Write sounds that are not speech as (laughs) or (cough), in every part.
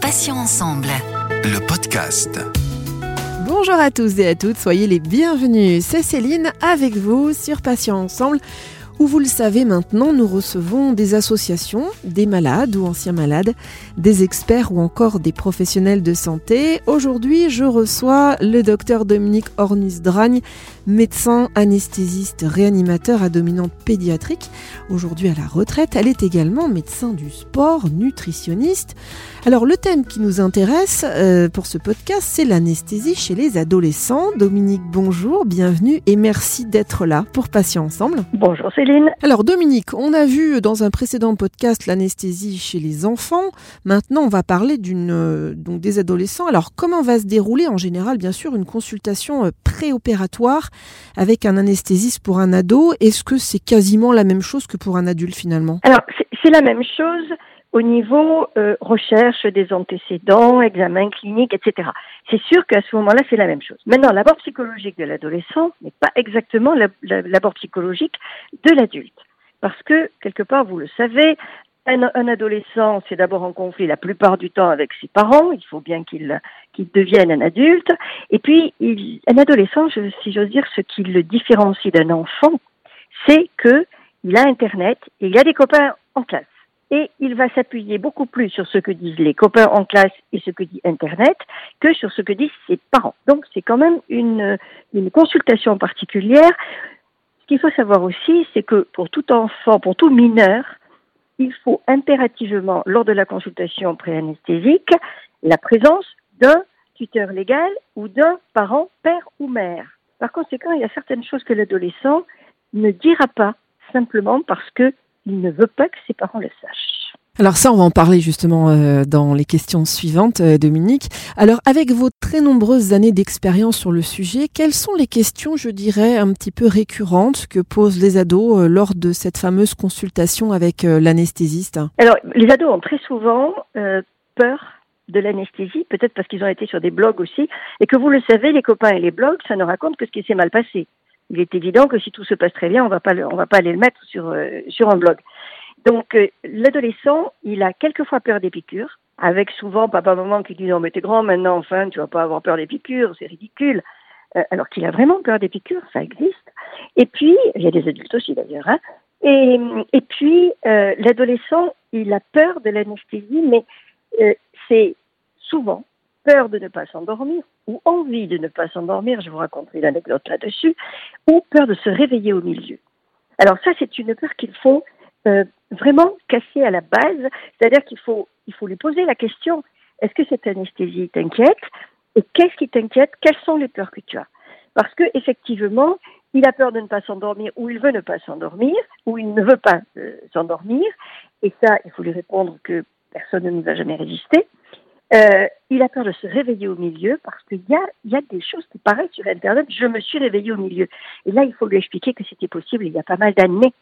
Passions ensemble. Le podcast. Bonjour à tous et à toutes, soyez les bienvenus. C'est Céline avec vous sur Patients Ensemble où vous le savez maintenant, nous recevons des associations, des malades ou anciens malades, des experts ou encore des professionnels de santé. Aujourd'hui, je reçois le docteur Dominique Ornis-Dragne, médecin anesthésiste réanimateur à dominante pédiatrique. Aujourd'hui à la retraite, elle est également médecin du sport, nutritionniste. Alors le thème qui nous intéresse euh, pour ce podcast, c'est l'anesthésie chez les adolescents. Dominique, bonjour, bienvenue et merci d'être là pour Patients Ensemble. Bonjour Céline. Alors Dominique, on a vu dans un précédent podcast l'anesthésie chez les enfants. Maintenant, on va parler d'une euh, donc des adolescents. Alors comment va se dérouler en général, bien sûr, une consultation euh, préopératoire avec un anesthésiste pour un ado? Est-ce que c'est quasiment la même chose que pour un adulte finalement? Alors c'est la même chose au niveau euh, recherche des antécédents, examen clinique, etc. C'est sûr qu'à ce moment-là, c'est la même chose. Maintenant, l'abord psychologique de l'adolescent n'est pas exactement l'abord psychologique de l'adulte. Parce que, quelque part, vous le savez, un, adolescent, c'est d'abord en conflit la plupart du temps avec ses parents. Il faut bien qu'il qu'il devienne un adulte. Et puis, il, un adolescent, si j'ose dire, ce qui le différencie d'un enfant, c'est que il a Internet et il a des copains en classe et il va s'appuyer beaucoup plus sur ce que disent les copains en classe et ce que dit Internet que sur ce que disent ses parents. Donc c'est quand même une, une consultation particulière. Ce qu'il faut savoir aussi, c'est que pour tout enfant, pour tout mineur, il faut impérativement, lors de la consultation préanesthésique, la présence d'un tuteur légal ou d'un parent, père ou mère. Par conséquent, il y a certaines choses que l'adolescent ne dira pas simplement parce que il ne veut pas que ses parents le sachent. Alors ça, on va en parler justement euh, dans les questions suivantes, euh, Dominique. Alors avec vos très nombreuses années d'expérience sur le sujet, quelles sont les questions, je dirais, un petit peu récurrentes que posent les ados euh, lors de cette fameuse consultation avec l'anesthésiste? Alors les ados ont très souvent peur de l'anesthésie, peut-être parce qu'ils ont été sur des blogs aussi, et que vous le savez, les copains et les blogs, ça ne raconte que ce qui s'est mal passé il est évident que si tout se passe très bien, on va va pas aller le mettre sur euh, un blog. Donc euh, l'adolescent, il a quelquefois peur des piqûres, avec souvent papa maman qui dit non mais t'es grand maintenant, enfin tu vas pas avoir peur des piqûres, c'est ridicule. Euh, alors qu'il a vraiment peur des piqûres, ça existe. Et puis il y a des adultes aussi d'ailleurs. Hein. Et puis l'adolescent, il a peur de l'anesthésie, mais c'est souvent peur de ne pas s'endormir ou envie de ne pas s'endormir, je vous raconterai l'anecdote là-dessus, ou peur de se réveiller au milieu. Alors ça, c'est une peur qu'il faut euh, vraiment casser à la base, c'est-à-dire qu'il faut, il faut lui poser la question, est-ce que cette anesthésie t'inquiète? Et qu'est-ce qui t'inquiète? Quelles sont les peurs que tu as? Parce que effectivement, il a peur de ne pas s'endormir, ou il veut ne pas s'endormir, ou il ne veut pas euh, s'endormir, et ça, il faut lui répondre que personne ne nous a jamais résisté. Euh, il a peur de se réveiller au milieu parce qu'il y a, des choses qui paraissent sur Internet. Je me suis réveillée au milieu. Et là, il faut lui expliquer que c'était possible il y a pas mal d'années.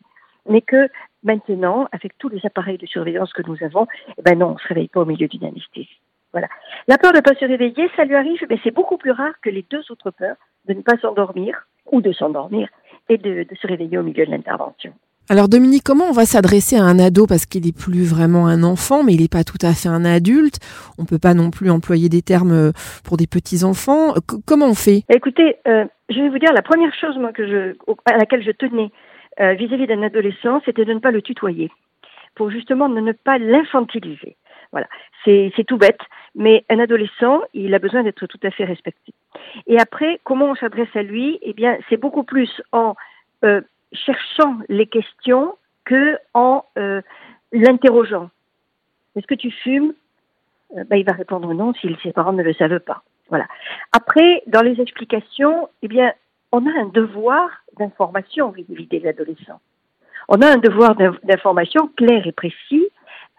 Mais que maintenant, avec tous les appareils de surveillance que nous avons, eh ben non, on ne se réveille pas au milieu d'une anesthésie. Voilà. La peur de ne pas se réveiller, ça lui arrive, mais c'est beaucoup plus rare que les deux autres peurs, de ne pas s'endormir ou de s'endormir et de se réveiller au milieu de l'intervention. Alors Dominique, comment on va s'adresser à un ado? Parce qu'il n'est plus vraiment un enfant, mais il n'est pas tout à fait un adulte. On ne peut pas non plus employer des termes euh, pour des petits enfants. comment on fait? Écoutez, euh, je vais vous dire la première chose à laquelle je tenais euh, vis-à-vis d'un adolescent, c'était de ne pas le tutoyer, pour justement ne pas l'infantiliser. Voilà, c'est tout bête, mais un adolescent, il a besoin d'être tout à fait respecté. Et après, comment on s'adresse à lui? Eh bien, c'est beaucoup plus en cherchant les questions que en euh, l'interrogeant. Est-ce que tu fumes? Ben, Il va répondre non si ses parents ne le savent pas. Voilà. Après, dans les explications, eh bien, on a un devoir d'information vis-à-vis des adolescents. On a un devoir d'information clair et précis.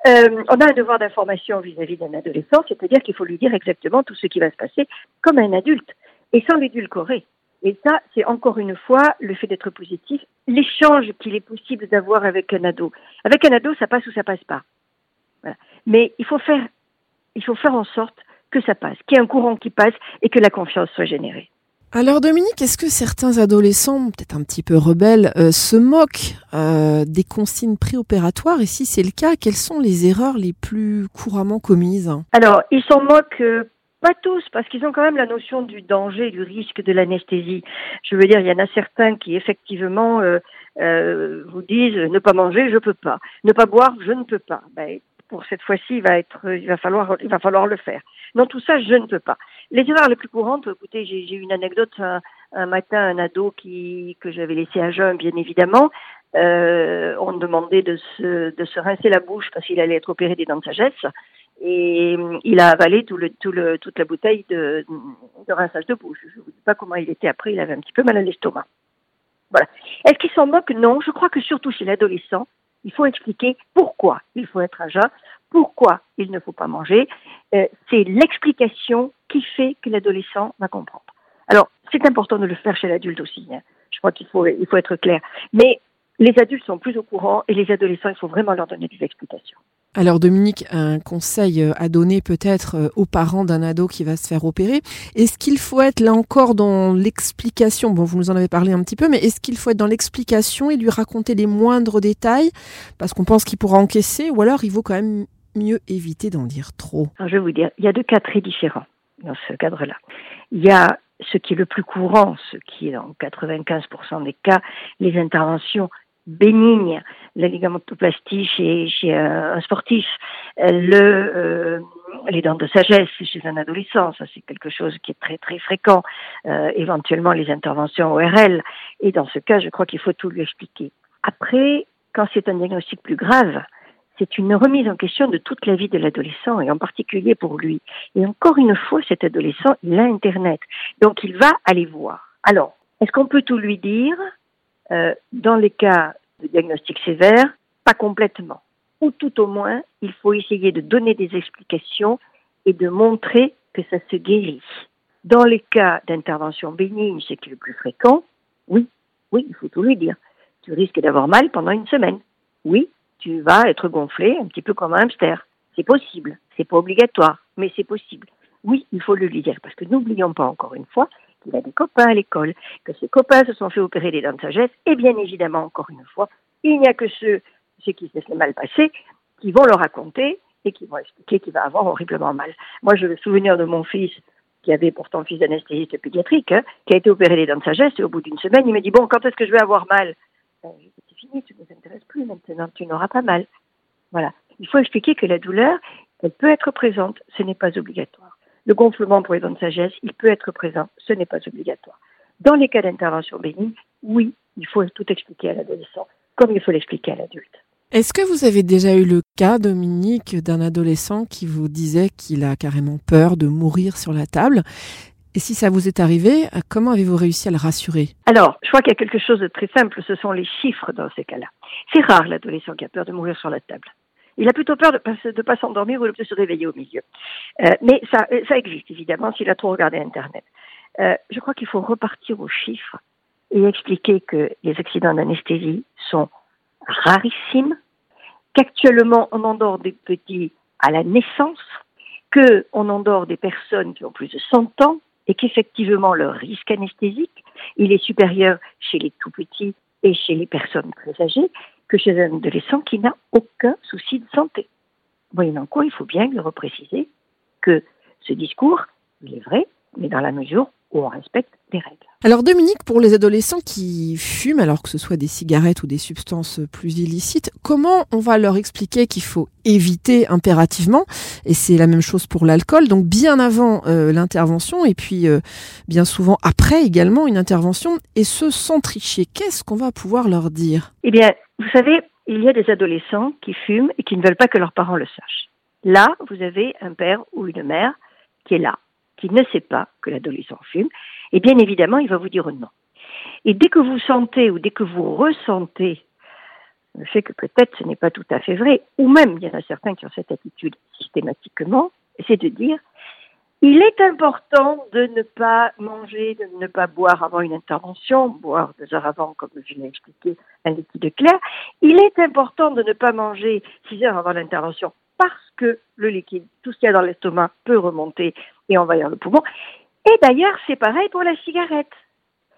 Euh, on a un devoir d'information vis-à-vis d'un adolescent, c'est-à-dire qu'il faut lui dire exactement tout ce qui va se passer comme un adulte et sans l'édulcorer. Et ça, c'est encore une fois le fait d'être positif, l'échange qu'il est possible d'avoir avec un ado. Avec un ado, ça passe ou ça passe pas. Mais il faut faire, il faut faire en sorte que ça passe, qu'il y ait un courant qui passe et que la confiance soit générée. Alors Dominique, est-ce que certains adolescents, peut-être un petit peu rebelles, euh, se moquent euh, des consignes préopératoires? Et si c'est le cas, quelles sont les erreurs les plus couramment commises? Alors, ils s'en moquent euh, pas tous, parce qu'ils ont quand même la notion du danger, du risque de l'anesthésie. Je veux dire, il y en a certains qui effectivement vous disent ne pas manger, je peux pas, ne pas boire, je ne peux pas. Ben, pour cette fois-ci, il va être, il va falloir, il va falloir le faire. Dans tout ça, je ne peux pas. Les erreurs les plus courantes, écoutez, j'ai eu une anecdote un, matin, un ado qui que j'avais laissé à jeun, bien évidemment. Euh, on demandait de se, de se rincer la bouche parce qu'il allait être opéré des dents de sagesse. Et il a avalé tout le, tout le, toute la bouteille de, de rinçage de bouche. Je ne vous dis pas comment il était après, il avait un petit peu mal à l'estomac. Voilà. Est-ce qu'il s'en moque? Non, je crois que surtout chez l'adolescent, il faut expliquer pourquoi il faut être à jeun, pourquoi il ne faut pas manger. Euh, c'est l'explication qui fait que l'adolescent va comprendre. Alors, c'est important de le faire chez l'adulte aussi. Hein. Je crois qu'il faut, il faut être clair. Mais les adultes sont plus au courant et les adolescents, il faut vraiment leur donner des explications. Alors Dominique, un conseil euh, à donner peut-être euh, aux parents d'un ado qui va se faire opérer. Est-ce qu'il faut être là encore dans l'explication? Bon, vous nous en avez parlé un petit peu, mais est-ce qu'il faut être dans l'explication et lui raconter les moindres détails? Parce qu'on pense qu'il pourra encaisser ou alors il vaut quand même mieux éviter d'en dire trop Je vais vous dire, il y a deux cas très différents dans ce cadre-là. Il y a ce qui est le plus courant, ce qui est dans 95% des cas, les interventions bénignes, la ligamentoplastie chez, chez un sportif, le, euh, les dents de sagesse chez un adolescent, ça c'est quelque chose qui est très très fréquent, euh, éventuellement les interventions ORL, et dans ce cas, je crois qu'il faut tout lui expliquer. Après, quand c'est un diagnostic plus grave, c'est une remise en question de toute la vie de l'adolescent et en particulier pour lui. Et encore une fois, cet adolescent, il a Internet. Donc il va aller voir. Alors, est-ce qu'on peut tout lui dire? Euh, Dans les cas de diagnostic sévère, pas complètement. Ou tout au moins, il faut essayer de donner des explications et de montrer que ça se guérit. Dans les cas d'intervention bénigne, ce qui est le plus fréquent, oui, oui, il faut tout lui dire. Tu risques d'avoir mal pendant une semaine. Oui, tu vas être gonflé un petit peu comme un hamster. C'est possible, c'est pas obligatoire, mais c'est possible. Oui, il faut le lui dire, parce que n'oublions pas encore une fois qu'il a des copains à l'école, que ses copains se sont fait opérer des dents de sagesse, et bien évidemment, encore une fois, il n'y a que ceux, ceux qui se sont mal passés qui vont le raconter et qui vont expliquer qu'il va avoir horriblement mal. Moi, je me souvenir de mon fils, qui avait pourtant fils d'anesthésiste pédiatrique, hein, qui a été opéré des dents de sagesse, et au bout d'une semaine, il m'a dit, bon, quand est-ce que je vais avoir mal? Ben, tu ne nous intéresses plus maintenant, tu n'auras pas mal. Voilà. Il faut expliquer que la douleur, elle peut être présente, ce n'est pas obligatoire. Le gonflement pour les dents de sagesse, il peut être présent, ce n'est pas obligatoire. Dans les cas d'intervention bénigne, oui, il faut tout expliquer à l'adolescent, comme il faut l'expliquer à l'adulte. Est-ce que vous avez déjà eu le cas, Dominique, d'un adolescent qui vous disait qu'il a carrément peur de mourir sur la table? Et si ça vous est arrivé, comment avez-vous réussi à le rassurer? Alors, je crois qu'il y a quelque chose de très simple, ce sont les chiffres dans ces cas-là. C'est rare l'adolescent qui a peur de mourir sur la table. Il a plutôt peur de ne pas, s'endormir ou de se réveiller au milieu. Euh, mais ça, euh, ça existe, évidemment, s'il a trop regardé Internet. Euh, je crois qu'il faut repartir aux chiffres et expliquer que les accidents d'anesthésie sont rarissimes, qu'actuellement on endort des petits à la naissance, qu'on endort des personnes qui ont plus de 100 ans, et qu'effectivement leur risque anesthésique, il est supérieur chez les tout petits et chez les personnes très âgées que chez un adolescent qui n'a aucun souci de santé. Voyons quoi, il faut bien le repréciser que ce discours, il est vrai, mais dans la mesure où on respecte les règles. Alors Dominique, pour les adolescents qui fument, alors que ce soit des cigarettes ou des substances plus illicites, comment on va leur expliquer qu'il faut éviter impérativement Et c'est la même chose pour l'alcool, donc bien avant euh, l'intervention et puis euh, bien souvent après également une intervention, et ce sans tricher. Qu'est-ce qu'on va pouvoir leur dire? Eh bien, vous savez, il y a des adolescents qui fument et qui ne veulent pas que leurs parents le sachent. Là, vous avez un père ou une mère qui est là, qui ne sait pas que l'adolescent fume et bien évidemment, il va vous dire non. Et dès que vous sentez ou dès que vous ressentez le fait que peut-être ce n'est pas tout à fait vrai, ou même il y en a certains qui ont cette attitude systématiquement, c'est de dire il est important de ne pas manger, de ne pas boire avant une intervention, boire deux heures avant, comme je l'ai expliqué, un liquide clair. Il est important de ne pas manger six heures avant l'intervention parce que le liquide, tout ce qu'il y a dans l'estomac peut remonter et envahir le poumon. Et d'ailleurs, c'est pareil pour la cigarette.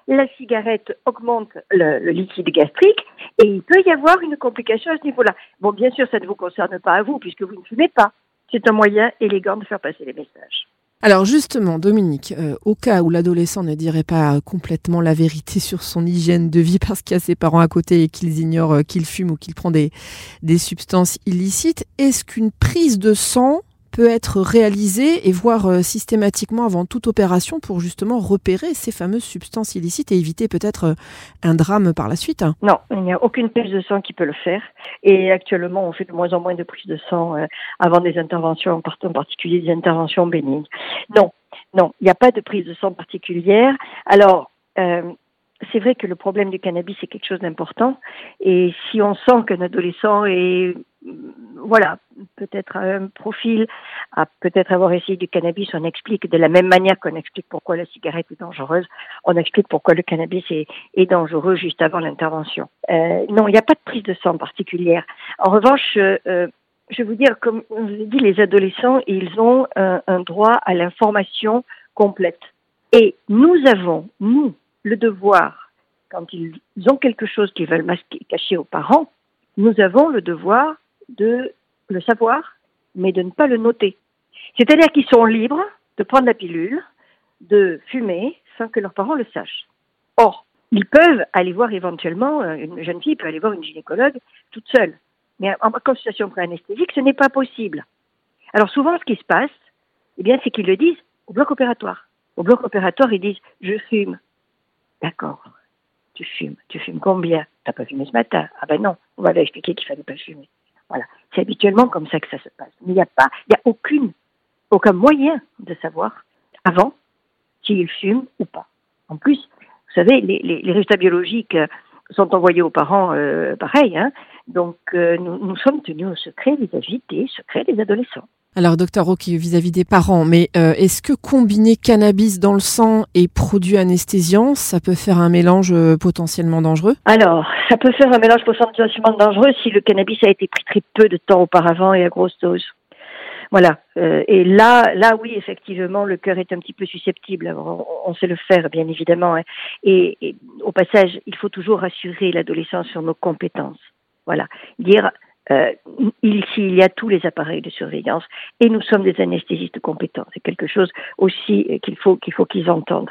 La cigarette augmente le, liquide gastrique et il peut y avoir une complication à ce niveau-là. Bon, bien sûr, ça ne vous concerne pas à vous puisque vous ne fumez pas. C'est un moyen élégant de faire passer les messages. Alors justement, Dominique, euh, au cas où l'adolescent ne dirait pas complètement la vérité sur son hygiène de vie (laughs) parce qu'il y a ses parents à côté et qu'ils ignorent euh, qu'il fume ou qu'il prend des, des substances illicites, est-ce qu'une prise de sang peut être réalisée et voire euh, systématiquement avant toute opération pour justement repérer ces fameuses substances illicites et éviter peut-être euh, un drame par la suite Non, il n'y a aucune prise de sang qui peut le faire. Et actuellement, on fait de moins en moins de prises de sang euh, avant des interventions, en particulier des interventions bénignes. Non, non, il n'y a pas de prise de sang particulière. Alors, c'est vrai que le problème du cannabis c'est quelque chose d'important. Et si on sent qu'un adolescent est voilà peut-être un profil à peut-être avoir essayé du cannabis on explique de la même manière qu'on explique pourquoi la cigarette est dangereuse. On explique pourquoi le cannabis est, est dangereux juste avant l'intervention. Euh, non il n'y a pas de prise de sang particulière. En revanche euh, je vais vous dire comme je vous dit les adolescents ils ont un, un droit à l'information complète. Et nous avons nous le devoir, quand ils ont quelque chose qu'ils veulent masquer, cacher aux parents, nous avons le devoir de le savoir, mais de ne pas le noter. C'est-à-dire qu'ils sont libres de prendre la pilule, de fumer, sans que leurs parents le sachent. Or, ils peuvent aller voir éventuellement, euh, une jeune fille peut aller voir une gynécologue toute seule. Mais en consultation pré-anesthésique, ce n'est pas possible. Alors souvent, ce qui se passe, eh bien, c'est qu'ils le disent au bloc opératoire. Au bloc opératoire, ils disent je fume. D'accord. Tu fumes. Tu fumes combien? T'as pas fumé ce matin? Ah ben non. On m'avait expliqué qu'il fallait pas fumer. Voilà. C'est habituellement comme ça que ça se passe. Mais il n'y a pas, il n'y a aucune, aucun moyen de savoir avant s'il fume ou pas. En plus, vous savez, les, les, résultats biologiques sont envoyés aux parents euh, pareil. Hein Donc, euh, nous, nous, sommes tenus au secret vis-à-vis des secrets des adolescents. Alors, docteur Rocky, vis-à-vis des parents, mais euh, est-ce que combiner cannabis dans le sang et produits anesthésiants, ça peut faire un mélange euh, potentiellement dangereux? Alors, ça peut faire un mélange potentiellement dangereux si le cannabis a été pris très peu de temps auparavant et à grosse dose. Voilà. Euh, et là, là, oui, effectivement, le cœur est un petit peu susceptible. On, sait le faire, bien évidemment. Hein. Et, et, au passage, il faut toujours rassurer l'adolescent sur nos compétences. Voilà. Dire, euh, ici, il y a tous les appareils de surveillance et nous sommes des anesthésistes compétents. C'est quelque chose aussi qu'il faut qu'il faut qu'ils entendent.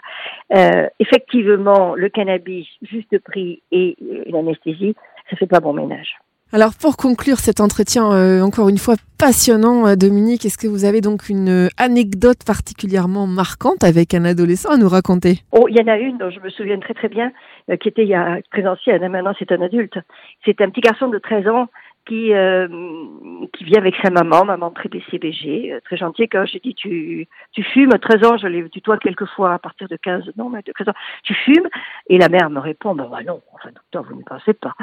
Euh, effectivement, le cannabis juste pris et une anesthésie, ça fait pas bon ménage. Alors pour conclure cet entretien euh, encore une fois passionnant, euh, Dominique, est-ce que vous avez donc une anecdote particulièrement marquante avec un adolescent à nous raconter? Oh, il y en a une dont je me souviens très très bien, euh, qui était il y a très ancienne, maintenant c'est un adulte. C'est un petit garçon de 13 ans qui euh, qui avec sa maman, maman très BCBG, euh, très gentille. Quand j'ai dit tu tu fumes, 13 ans, je l'ai tutoie quelques fois à partir de 15, non, mais de 13 ans, tu fumes Et la mère me répond, ben bah non, enfin docteur, vous ne pensez pas.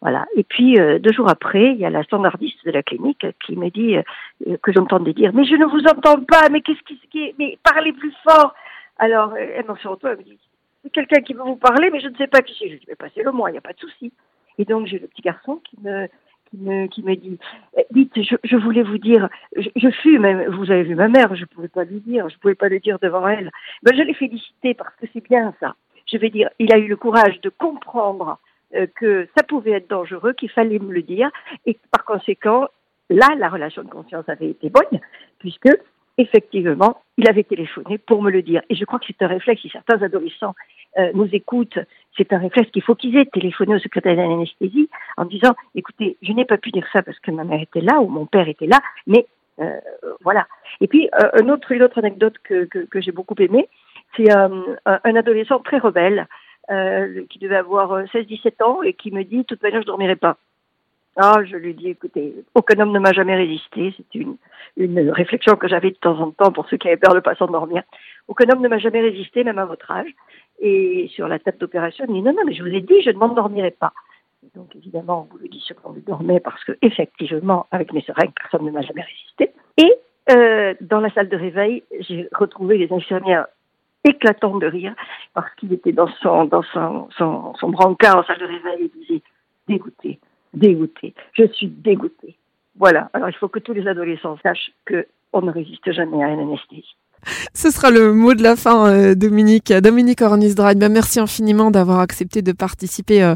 Voilà. Et puis euh, deux jours après, il y a la standardiste de la clinique qui me dit euh, que j'entendais dire, mais je ne vous entends pas, mais qu'est-ce qui, qui mais parlez plus fort. Alors elle m'en se retourne, elle me dit, c'est quelqu'un qui veut vous parler, mais je ne sais pas qui c'est. Je dis, mais passez-le moi, il n'y a pas de souci. Et donc j'ai le petit garçon qui me qui me, dit Dites, je, je voulais vous dire, je, je fume, vous avez vu ma mère, je ne pouvais pas lui dire, je ne pouvais pas le dire devant elle. Ben, je l'ai félicité parce que c'est bien ça. Je vais dire, il a eu le courage de comprendre euh, que ça pouvait être dangereux, qu'il fallait me le dire, et par conséquent, là, la relation de confiance avait été bonne, puisque effectivement, il avait téléphoné pour me le dire. Et je crois que c'est un réflexe, si certains adolescents euh, nous écoutent, c'est un réflexe qu'il faut qu'ils aient téléphoné au secrétaire d'anesthésie en disant, écoutez, je n'ai pas pu dire ça parce que ma mère était là ou mon père était là, mais euh, voilà. Et puis, euh, une autre anecdote que, que, j'ai beaucoup aimée, c'est un, un, adolescent très rebelle qui devait avoir 16-17 ans et qui me dit, de toute manière, je ne dormirai pas. Ah, je lui dis, écoutez, aucun homme ne m'a jamais résisté. C'est une, une réflexion que j'avais de temps en temps pour ceux qui avaient peur de ne pas s'endormir. Aucun homme ne m'a jamais résisté, même à votre âge. Et sur la table d'opération, il me dit, non, non, mais je vous ai dit, je ne m'endormirai pas. Donc, évidemment, on vous le dit ce qu'on dormait parce que, effectivement, avec mes seringues, personne ne m'a jamais résisté. Et euh, dans la salle de réveil, j'ai retrouvé les infirmières éclatantes de rire parce qu'il était dans son, dans son, son, brancard en salle de réveil et disait, dégoûté dégoûtée. Je suis dégoûtée. Voilà. Alors il faut que tous les adolescents sachent que on ne résiste jamais à une anesthésie. Ce sera le mot de la fin, euh, Dominique. Dominique Ornisdrag, ben, merci infiniment d'avoir accepté de participer euh,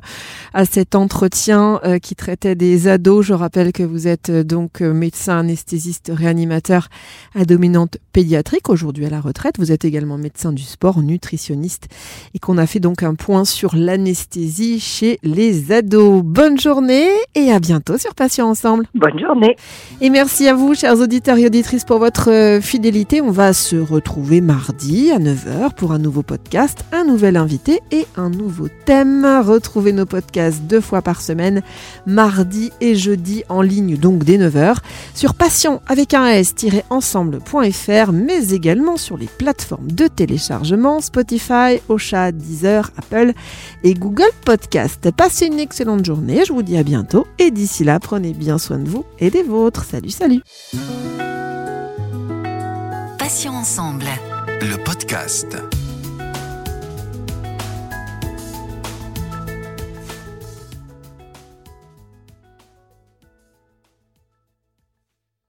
à cet entretien euh, qui traitait des ados. Je rappelle que vous êtes donc médecin anesthésiste réanimateur à dominante pédiatrique, aujourd'hui à la retraite. Vous êtes également médecin du sport, nutritionniste et qu'on a fait donc un point sur l'anesthésie chez les ados. Bonne journée et à bientôt sur Patients Ensemble. Bonne journée. Et merci à vous, chers auditeurs et auditrices, pour votre fidélité. On va se retrouver mardi à 9h pour un nouveau podcast, un nouvel invité et un nouveau thème. Retrouvez nos podcasts deux fois par semaine, mardi et jeudi en ligne, donc dès 9h, sur patient avec un s-ensemble.fr, mais également sur les plateformes de téléchargement Spotify, Ocha, Deezer, Apple et Google Podcast. Passez une excellente journée, je vous dis à bientôt et d'ici là, prenez bien soin de vous et des vôtres. Salut, salut Passions ensemble. Le podcast.